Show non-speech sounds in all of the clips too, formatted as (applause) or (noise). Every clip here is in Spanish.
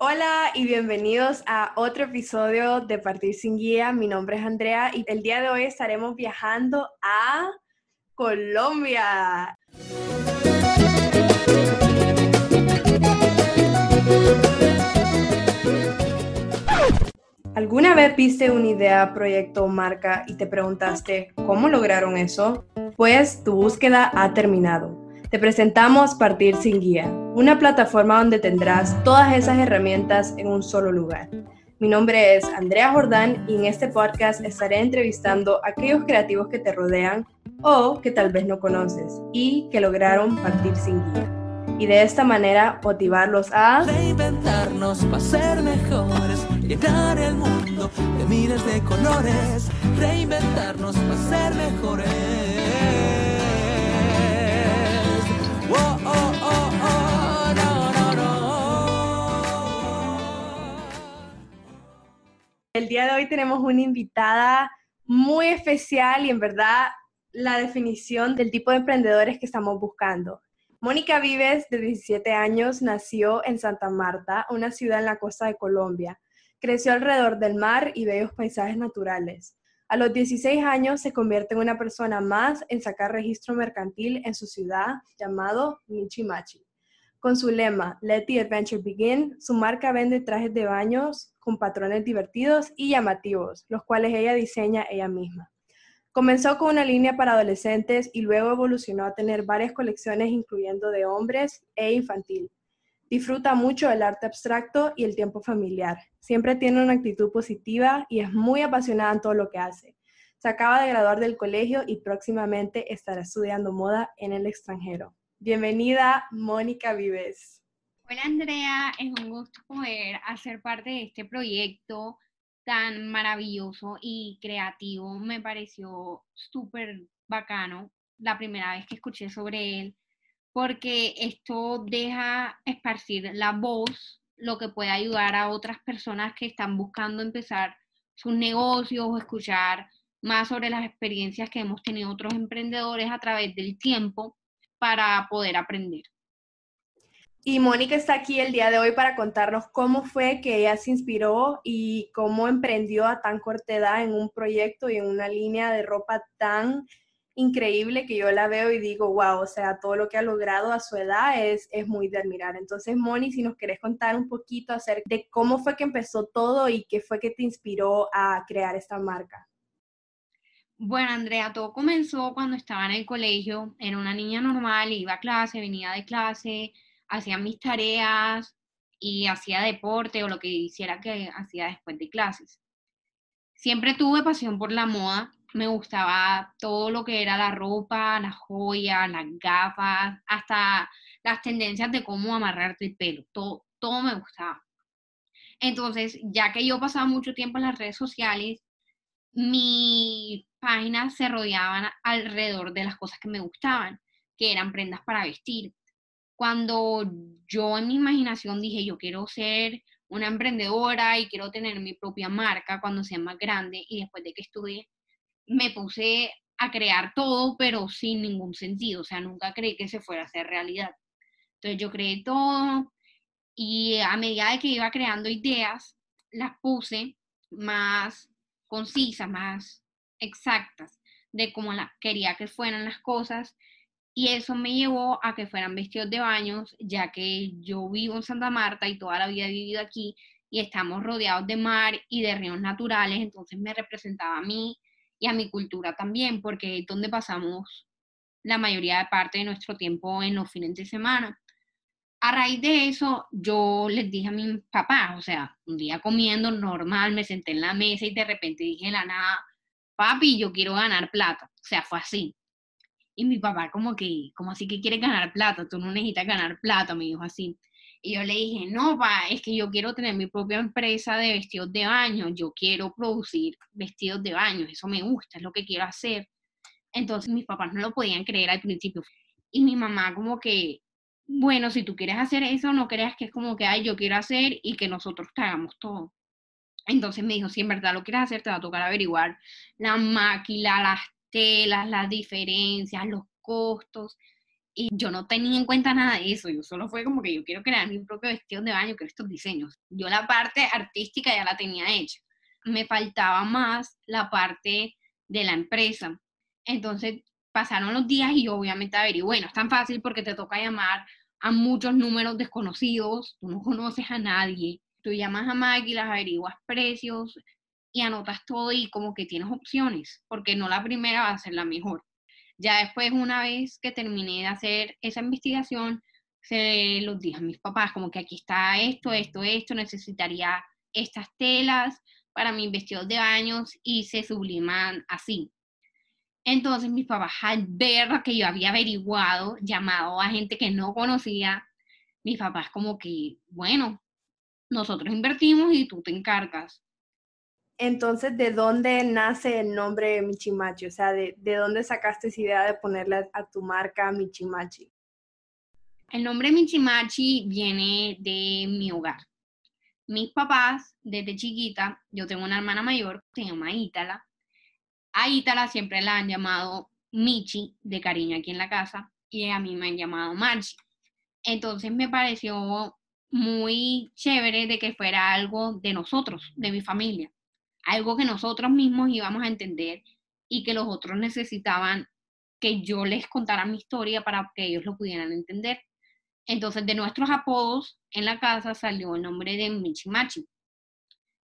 Hola y bienvenidos a otro episodio de Partir sin Guía. Mi nombre es Andrea y el día de hoy estaremos viajando a Colombia. ¿Alguna vez viste una idea, proyecto o marca y te preguntaste cómo lograron eso? Pues tu búsqueda ha terminado. Te presentamos Partir sin Guía, una plataforma donde tendrás todas esas herramientas en un solo lugar. Mi nombre es Andrea Jordán y en este podcast estaré entrevistando a aquellos creativos que te rodean o que tal vez no conoces y que lograron partir sin guía. Y de esta manera motivarlos a reinventarnos para ser mejores, llenar el mundo de miles de colores, reinventarnos para ser mejores. El día de hoy tenemos una invitada muy especial y en verdad la definición del tipo de emprendedores que estamos buscando. Mónica Vives, de 17 años, nació en Santa Marta, una ciudad en la costa de Colombia. Creció alrededor del mar y bellos paisajes naturales. A los 16 años se convierte en una persona más en sacar registro mercantil en su ciudad llamado Michimachi. Con su lema Let the Adventure Begin, su marca vende trajes de baños con patrones divertidos y llamativos, los cuales ella diseña ella misma. Comenzó con una línea para adolescentes y luego evolucionó a tener varias colecciones incluyendo de hombres e infantil. Disfruta mucho del arte abstracto y el tiempo familiar. Siempre tiene una actitud positiva y es muy apasionada en todo lo que hace. Se acaba de graduar del colegio y próximamente estará estudiando moda en el extranjero. Bienvenida, Mónica Vives. Hola Andrea, es un gusto poder hacer parte de este proyecto tan maravilloso y creativo. Me pareció súper bacano la primera vez que escuché sobre él, porque esto deja esparcir la voz, lo que puede ayudar a otras personas que están buscando empezar sus negocios o escuchar más sobre las experiencias que hemos tenido otros emprendedores a través del tiempo para poder aprender. Y Mónica está aquí el día de hoy para contarnos cómo fue que ella se inspiró y cómo emprendió a tan corta edad en un proyecto y en una línea de ropa tan increíble que yo la veo y digo, wow, o sea, todo lo que ha logrado a su edad es, es muy de admirar. Entonces, Moni, si nos querés contar un poquito acerca de cómo fue que empezó todo y qué fue que te inspiró a crear esta marca. Bueno, Andrea, todo comenzó cuando estaba en el colegio. Era una niña normal, iba a clase, venía de clase, hacía mis tareas y hacía deporte o lo que hiciera que hacía después de clases. Siempre tuve pasión por la moda. Me gustaba todo lo que era la ropa, las joyas, las gafas, hasta las tendencias de cómo amarrarte el pelo. Todo, todo me gustaba. Entonces, ya que yo pasaba mucho tiempo en las redes sociales, mi páginas se rodeaban alrededor de las cosas que me gustaban, que eran prendas para vestir. Cuando yo en mi imaginación dije, yo quiero ser una emprendedora y quiero tener mi propia marca cuando sea más grande y después de que estudié, me puse a crear todo, pero sin ningún sentido, o sea, nunca creí que se fuera a hacer realidad. Entonces yo creé todo y a medida de que iba creando ideas, las puse más concisas, más exactas de cómo la, quería que fueran las cosas y eso me llevó a que fueran vestidos de baños, ya que yo vivo en Santa Marta y toda la vida he vivido aquí y estamos rodeados de mar y de ríos naturales, entonces me representaba a mí y a mi cultura también, porque es donde pasamos la mayoría de parte de nuestro tiempo en los fines de semana. A raíz de eso, yo les dije a mi papá, o sea, un día comiendo normal, me senté en la mesa y de repente dije la nada, papi, yo quiero ganar plata. O sea, fue así. Y mi papá como que, como así que quiere ganar plata? Tú no necesitas ganar plata, me dijo así. Y yo le dije, no, pa, es que yo quiero tener mi propia empresa de vestidos de baño, yo quiero producir vestidos de baño, eso me gusta, es lo que quiero hacer. Entonces mis papás no lo podían creer al principio. Y mi mamá como que, bueno, si tú quieres hacer eso, no creas que es como que, ay, yo quiero hacer y que nosotros te hagamos todo. Entonces me dijo, si en verdad lo quieres hacer, te va a tocar averiguar la máquina, las telas, las diferencias, los costos. Y yo no tenía en cuenta nada de eso, yo solo fue como que yo quiero crear mi propio vestido de baño, quiero estos diseños. Yo la parte artística ya la tenía hecha. Me faltaba más la parte de la empresa. Entonces pasaron los días y yo obviamente averigué, bueno, es tan fácil porque te toca llamar a muchos números desconocidos, tú no conoces a nadie, llamas a Maggie, las averiguas precios y anotas todo y como que tienes opciones, porque no la primera va a ser la mejor. Ya después, una vez que terminé de hacer esa investigación, se los dije a mis papás, como que aquí está esto, esto, esto, necesitaría estas telas para mis vestidos de baños y se subliman así. Entonces mis papás al ver que yo había averiguado, llamado a gente que no conocía, mis papás como que, bueno, nosotros invertimos y tú te encargas. Entonces, ¿de dónde nace el nombre Michimachi? O sea, ¿de, dónde sacaste esa idea de ponerle a tu marca Michimachi? El nombre Michimachi viene de mi hogar. Mis papás, desde chiquita, yo tengo una hermana mayor, se llama Ítala. A Ítala siempre la han llamado Michi, de cariño aquí en la casa, y a mí me han llamado Marchi. Entonces me pareció muy chévere de que fuera algo de nosotros, de mi familia algo que nosotros mismos íbamos a entender y que los otros necesitaban que yo les contara mi historia para que ellos lo pudieran entender. Entonces, de nuestros apodos en la casa salió el nombre de Michimachi.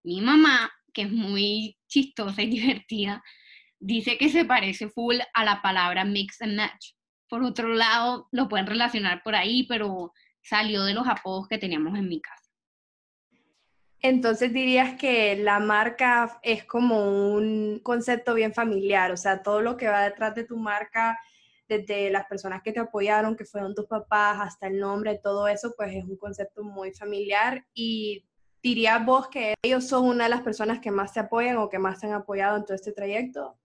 Mi mamá, que es muy chistosa y (laughs) divertida, dice que se parece full a la palabra mix and match. Por otro lado, lo pueden relacionar por ahí, pero salió de los apodos que teníamos en mi casa. Entonces dirías que la marca es como un concepto bien familiar, o sea, todo lo que va detrás de tu marca, desde las personas que te apoyaron, que fueron tus papás, hasta el nombre, todo eso, pues es un concepto muy familiar y dirías vos que ellos son una de las personas que más te apoyan o que más te han apoyado en todo este trayecto.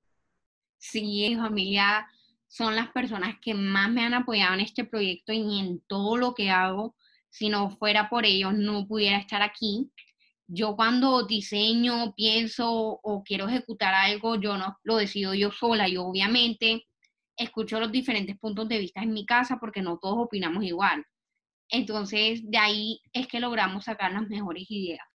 Sí, mi familia son las personas que más me han apoyado en este proyecto y en todo lo que hago. Si no fuera por ellos, no pudiera estar aquí yo cuando diseño, pienso o quiero ejecutar algo, yo no lo decido yo sola. Yo obviamente escucho los diferentes puntos de vista en mi casa porque no todos opinamos igual. Entonces, de ahí es que logramos sacar las mejores ideas.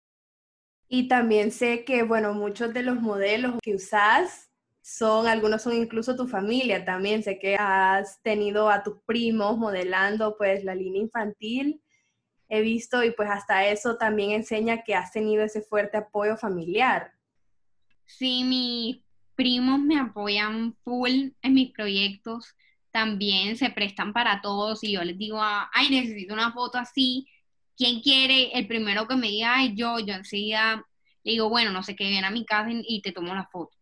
Y también sé que, bueno, muchos de los modelos que usas son, algunos son incluso tu familia también. Sé que has tenido a tus primos modelando pues la línea infantil he visto y pues hasta eso también enseña que has tenido ese fuerte apoyo familiar. Sí, mis primos me apoyan full en mis proyectos, también se prestan para todos y yo les digo, ay, necesito una foto así, ¿quién quiere? El primero que me diga, ay, yo, yo enseguida le digo, bueno, no sé qué, ven a mi casa y te tomo la foto.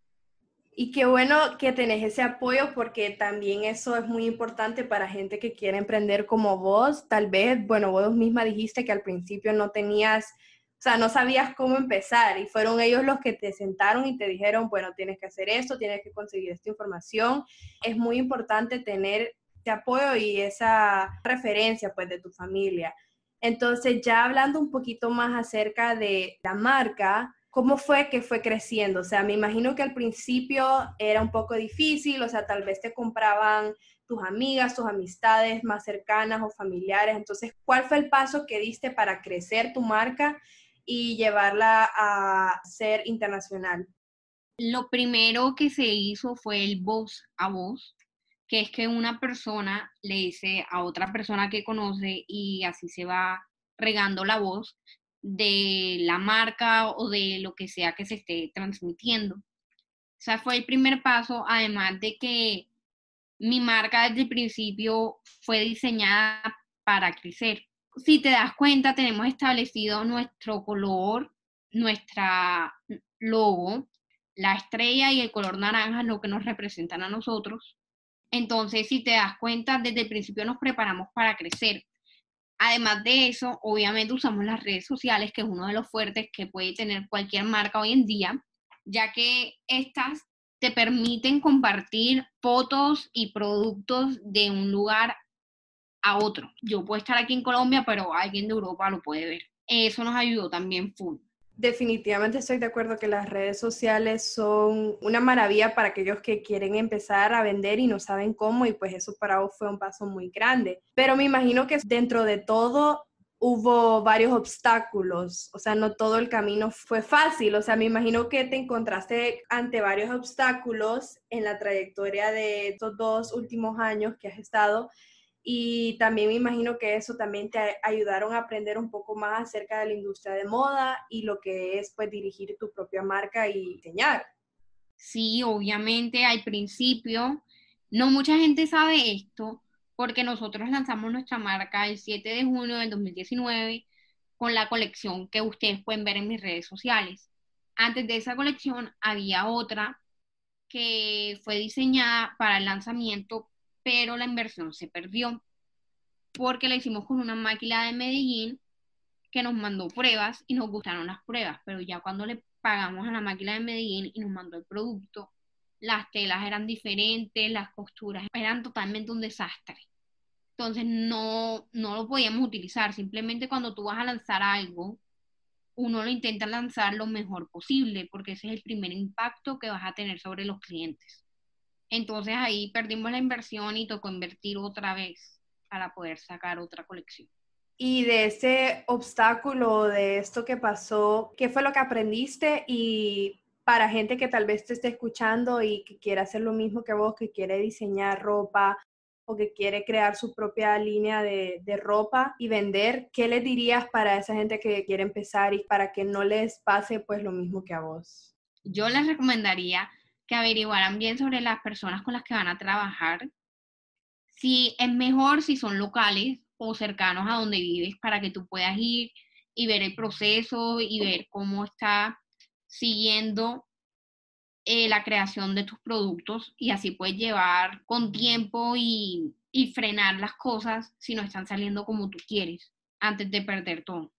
Y qué bueno que tenés ese apoyo porque también eso es muy importante para gente que quiere emprender como vos. Tal vez, bueno, vos misma dijiste que al principio no tenías, o sea, no sabías cómo empezar y fueron ellos los que te sentaron y te dijeron, bueno, tienes que hacer esto, tienes que conseguir esta información. Es muy importante tener ese apoyo y esa referencia pues de tu familia. Entonces, ya hablando un poquito más acerca de la marca, ¿Cómo fue que fue creciendo? O sea, me imagino que al principio era un poco difícil, o sea, tal vez te compraban tus amigas, tus amistades más cercanas o familiares. Entonces, ¿cuál fue el paso que diste para crecer tu marca y llevarla a ser internacional? Lo primero que se hizo fue el voz a voz, que es que una persona le dice a otra persona que conoce y así se va regando la voz de la marca o de lo que sea que se esté transmitiendo. O sea, fue el primer paso, además de que mi marca desde el principio fue diseñada para crecer. Si te das cuenta, tenemos establecido nuestro color, nuestra logo, la estrella y el color naranja, lo que nos representan a nosotros. Entonces, si te das cuenta, desde el principio nos preparamos para crecer. Además de eso, obviamente usamos las redes sociales, que es uno de los fuertes que puede tener cualquier marca hoy en día, ya que estas te permiten compartir fotos y productos de un lugar a otro. Yo puedo estar aquí en Colombia, pero alguien de Europa lo puede ver. Eso nos ayudó también full. Definitivamente estoy de acuerdo que las redes sociales son una maravilla para aquellos que quieren empezar a vender y no saben cómo y pues eso para vos fue un paso muy grande. Pero me imagino que dentro de todo hubo varios obstáculos, o sea, no todo el camino fue fácil, o sea, me imagino que te encontraste ante varios obstáculos en la trayectoria de estos dos últimos años que has estado y también me imagino que eso también te ayudaron a aprender un poco más acerca de la industria de moda y lo que es pues dirigir tu propia marca y diseñar. Sí, obviamente al principio no mucha gente sabe esto porque nosotros lanzamos nuestra marca el 7 de junio del 2019 con la colección que ustedes pueden ver en mis redes sociales. Antes de esa colección había otra que fue diseñada para el lanzamiento, pero la inversión se perdió porque la hicimos con una máquina de Medellín que nos mandó pruebas y nos gustaron las pruebas, pero ya cuando le pagamos a la máquina de Medellín y nos mandó el producto, las telas eran diferentes, las costuras eran totalmente un desastre. Entonces no, no lo podíamos utilizar. Simplemente cuando tú vas a lanzar algo, uno lo intenta lanzar lo mejor posible, porque ese es el primer impacto que vas a tener sobre los clientes. Entonces ahí perdimos la inversión y tocó invertir otra vez para poder sacar otra colección. Y de ese obstáculo, de esto que pasó, ¿qué fue lo que aprendiste? Y para gente que tal vez te esté escuchando y que quiera hacer lo mismo que vos, que quiere diseñar ropa o que quiere crear su propia línea de, de ropa y vender, ¿qué les dirías para esa gente que quiere empezar y para que no les pase pues lo mismo que a vos? Yo les recomendaría que averiguaran bien sobre las personas con las que van a trabajar, si es mejor si son locales o cercanos a donde vives para que tú puedas ir y ver el proceso y ver cómo está siguiendo eh, la creación de tus productos y así puedes llevar con tiempo y, y frenar las cosas si no están saliendo como tú quieres antes de perder todo.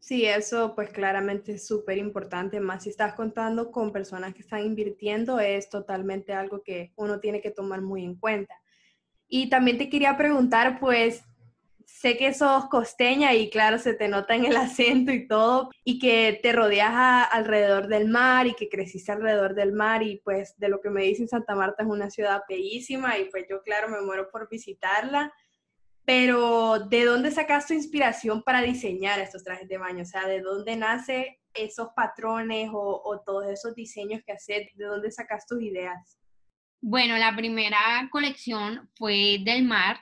Sí, eso pues claramente es súper importante, más si estás contando con personas que están invirtiendo, es totalmente algo que uno tiene que tomar muy en cuenta. Y también te quería preguntar, pues, sé que sos costeña y claro, se te nota en el (laughs) acento y todo, y que te rodeas alrededor del mar y que creciste alrededor del mar y pues de lo que me dicen Santa Marta es una ciudad bellísima y pues yo claro me muero por visitarla pero ¿de dónde sacas tu inspiración para diseñar estos trajes de baño? O sea, ¿de dónde nace esos patrones o, todos esos diseños que haces? ¿De dónde sacas tus ideas? Bueno, la primera colección fue del mar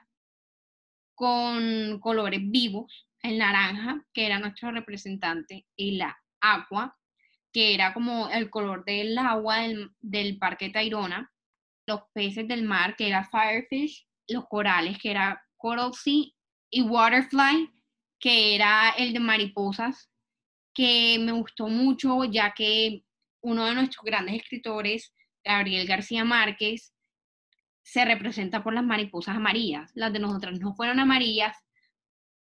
con colores vivos, el naranja, que era nuestro representante, y la agua, que era como el color del agua del, del Parque Tayrona, los peces del mar, que era Firefish, los corales, que era Coral y Waterfly, que era el de mariposas, que me gustó mucho ya que uno de nuestros grandes escritores, Gabriel García Márquez, se representa por las mariposas amarillas. Las de nosotras no fueron amarillas,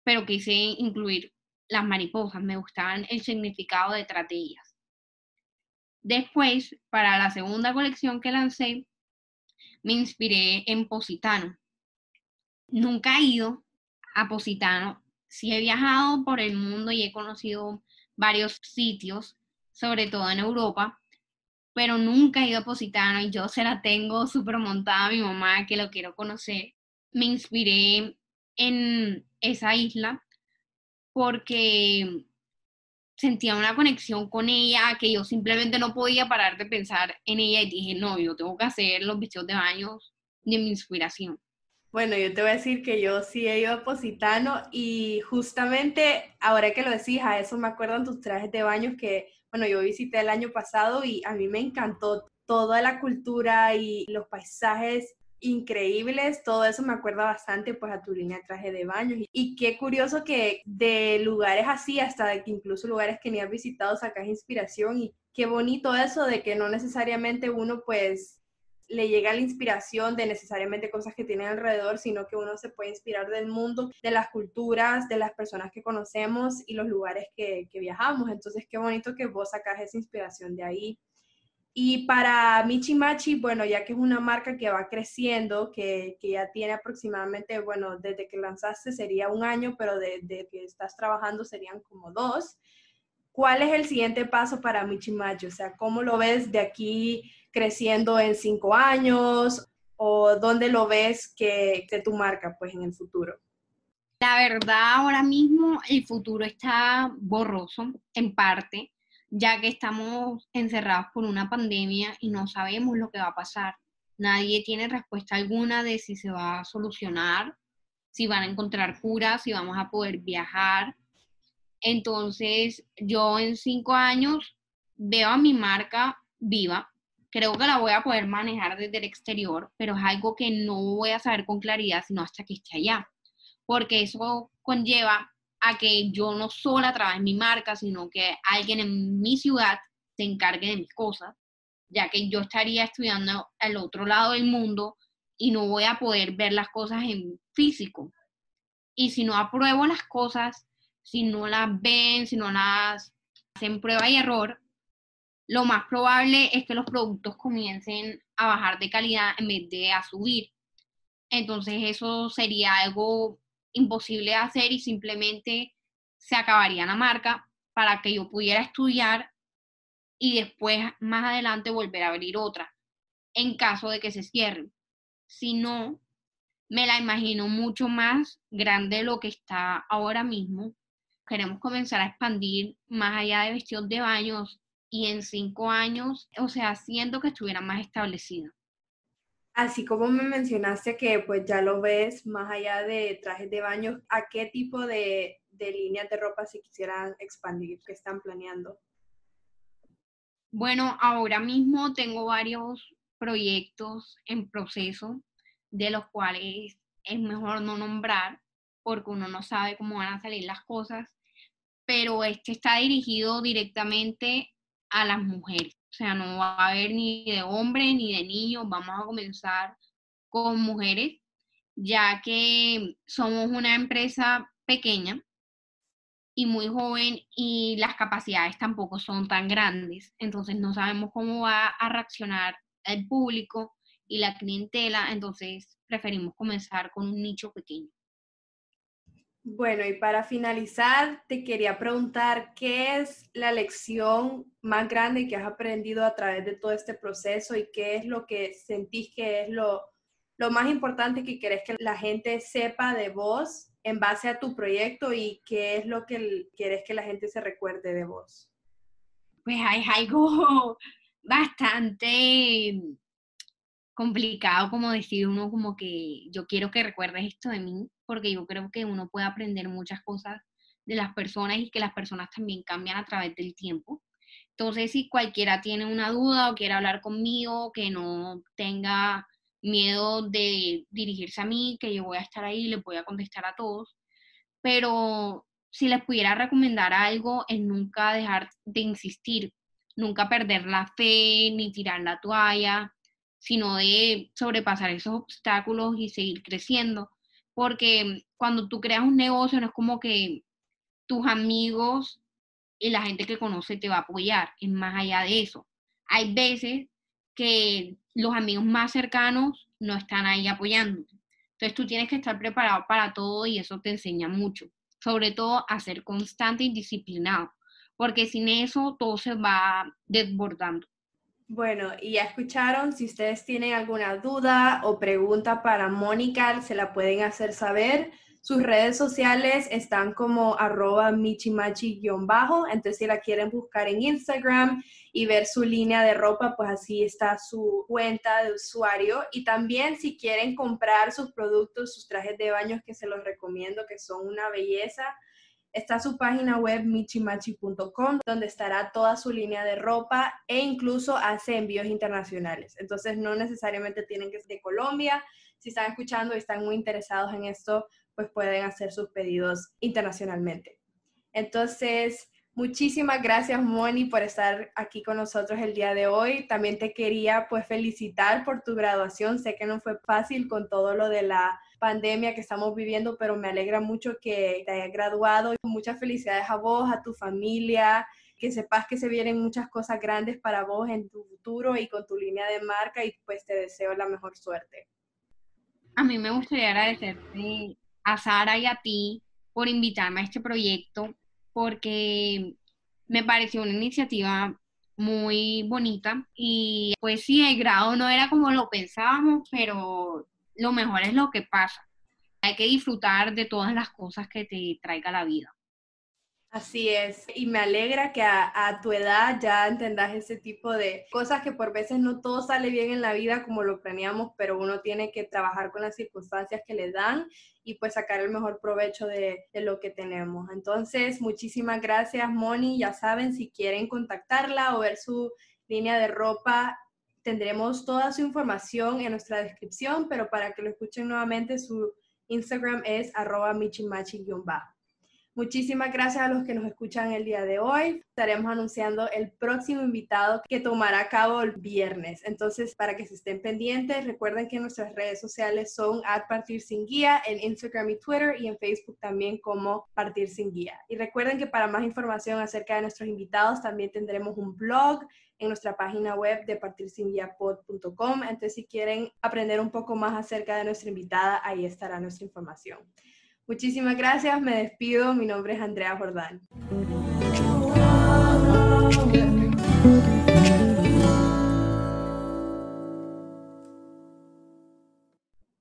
pero quise incluir las mariposas, me gustaban el significado detrás de ellas. Después, para la segunda colección que lancé, me inspiré en Positano, nunca he ido a Positano. Sí he viajado por el mundo y he conocido varios sitios, sobre todo en Europa, pero nunca he ido a Positano y yo se la tengo súper montada a mi mamá que lo quiero conocer. Me inspiré en esa isla porque sentía una conexión con ella que yo simplemente no podía parar de pensar en ella y dije, no, yo tengo que hacer los vestidos de baño de mi inspiración. Bueno, yo te voy a decir que yo sí he ido a Positano y justamente ahora que lo decís, a eso me acuerdan tus trajes de baños que, bueno, yo visité el año pasado y a mí me encantó toda la cultura y los paisajes increíbles, todo eso me acuerda bastante pues a tu línea de traje de baños y qué curioso que de lugares así hasta incluso lugares que ni has visitado sacas inspiración y qué bonito eso de que no necesariamente uno pues le llega la inspiración de necesariamente cosas que tienen alrededor, sino que uno se puede inspirar del mundo, de las culturas, de las personas que conocemos y los lugares que, viajamos. Entonces, qué bonito que vos sacas esa inspiración de ahí. Y para Michi Machi, bueno, ya que es una marca que va creciendo, que, ya tiene aproximadamente, bueno, desde que lanzaste sería un año, pero desde que estás trabajando serían como dos. ¿cuál es el siguiente paso para Michimachi? O sea, ¿cómo lo ves de aquí creciendo en cinco años? ¿O dónde lo ves que, tu marca, pues, en el futuro? La verdad, ahora mismo el futuro está borroso, en parte, ya que estamos encerrados por una pandemia y no sabemos lo que va a pasar. Nadie tiene respuesta alguna de si se va a solucionar, si van a encontrar curas, si vamos a poder viajar. Entonces, yo en cinco años veo a mi marca viva. Creo que la voy a poder manejar desde el exterior, pero es algo que no voy a saber con claridad sino hasta que esté allá porque eso conlleva a que yo no solo a mi marca, sino que alguien en mi ciudad se encargue de mis cosas, ya que yo estaría estudiando al otro lado del mundo y no voy a poder ver las cosas en físico. Y si no apruebo las cosas, si no las ven, si no las hacen prueba y error, lo más probable es que los productos comiencen a bajar de calidad en vez de a subir. Entonces eso sería algo imposible de hacer y simplemente se acabaría la marca para que yo pudiera estudiar y después más adelante volver a abrir otra en caso de que se cierre. Si no, me la imagino mucho más grande de lo que está ahora mismo. Queremos comenzar a expandir más allá de vestidos de baños y en cinco años, o sea, siento que estuviera más establecida. Así como me mencionaste que pues ya lo ves más allá de trajes de baño, ¿a qué tipo de, líneas de ropa se quisieran expandir, que están planeando? Bueno, ahora mismo tengo varios proyectos en proceso, de los cuales es mejor no nombrar, porque uno no sabe cómo van a salir las cosas, pero este está dirigido directamente a las mujeres. O sea, no va a haber ni de hombre ni de niños. Vamos a comenzar con mujeres, ya que somos una empresa pequeña y muy joven y las capacidades tampoco son tan grandes. Entonces no sabemos cómo va a reaccionar el público y la clientela. Entonces preferimos comenzar con un nicho pequeño. Bueno, y para finalizar, te quería preguntar, ¿qué es la lección más grande que has aprendido a través de todo este proceso y qué es lo que sentís que es lo, más importante que querés que la gente sepa de vos en base a tu proyecto y qué es lo que querés que la gente se recuerde de vos? Pues hay algo (laughs) bastante complicado como decir uno como que yo quiero que recuerdes esto de mí, porque yo creo que uno puede aprender muchas cosas de las personas y que las personas también cambian a través del tiempo. Entonces, si cualquiera tiene una duda o quiere hablar conmigo, que no tenga miedo de dirigirse a mí, que yo voy a estar ahí y le voy a contestar a todos. Pero si les pudiera recomendar algo, es nunca dejar de insistir, nunca perder la fe ni tirar la toalla, sino de sobrepasar esos obstáculos y seguir creciendo. Porque cuando tú creas un negocio no es como que tus amigos y la gente que conoce te va a apoyar, es más allá de eso. Hay veces que los amigos más cercanos no están ahí apoyándote. Entonces tú tienes que estar preparado para todo y eso te enseña mucho. Sobre todo a ser constante y disciplinado, porque sin eso todo se va desbordando. Bueno, y ya escucharon, si ustedes tienen alguna duda o pregunta para Mónica, se la pueden hacer saber. Sus redes sociales están como arroba michimachi-bajo, entonces si la quieren buscar en Instagram y ver su línea de ropa, pues así está su cuenta de usuario. Y también si quieren comprar sus productos, sus trajes de baño, que se los recomiendo, que son una belleza, está su página web michimachi.com, donde estará toda su línea de ropa e incluso hace envíos internacionales. Entonces, no necesariamente tienen que ser de Colombia. Si están escuchando y están muy interesados en esto, pues pueden hacer sus pedidos internacionalmente. Entonces, muchísimas gracias, Moni, por estar aquí con nosotros el día de hoy. También te quería pues felicitar por tu graduación. Sé que no fue fácil con todo lo de la pandemia que estamos viviendo, pero me alegra mucho que te hayas graduado. Muchas felicidades a vos, a tu familia, que sepas que se vienen muchas cosas grandes para vos en tu futuro y con tu línea de marca y pues te deseo la mejor suerte. A mí me gustaría agradecerte a Sara y a ti por invitarme a este proyecto, porque Me pareció una iniciativa muy bonita y pues sí, el grado no era como lo pensábamos, pero lo mejor es lo que pasa. Hay que disfrutar de todas las cosas que te traiga la vida. Así es, y me alegra que a, tu edad ya entendas ese tipo de cosas que por veces no todo sale bien en la vida como lo planeamos, pero uno tiene que trabajar con las circunstancias que le dan y pues sacar el mejor provecho de, de lo que tenemos. Entonces, muchísimas gracias, Moni. Ya saben, si quieren contactarla o ver su línea de ropa, tendremos toda su información en nuestra descripción, pero para que lo escuchen nuevamente, su Instagram es arroba michimachi-bajo. Muchísimas gracias a los que nos escuchan el día de hoy. Estaremos anunciando el próximo invitado que tomará a cabo el viernes. Entonces, para que se estén pendientes, recuerden que nuestras redes sociales son at Partir Sin Guía en Instagram y Twitter y en Facebook también como Partir Sin Guía. Y recuerden que para más información acerca de nuestros invitados también tendremos un blog en nuestra página web de partirsinguiapod.com. Entonces, si quieren aprender un poco más acerca de nuestra invitada, ahí estará nuestra información. Muchísimas gracias, me despido. Mi nombre es Andrea Jordán.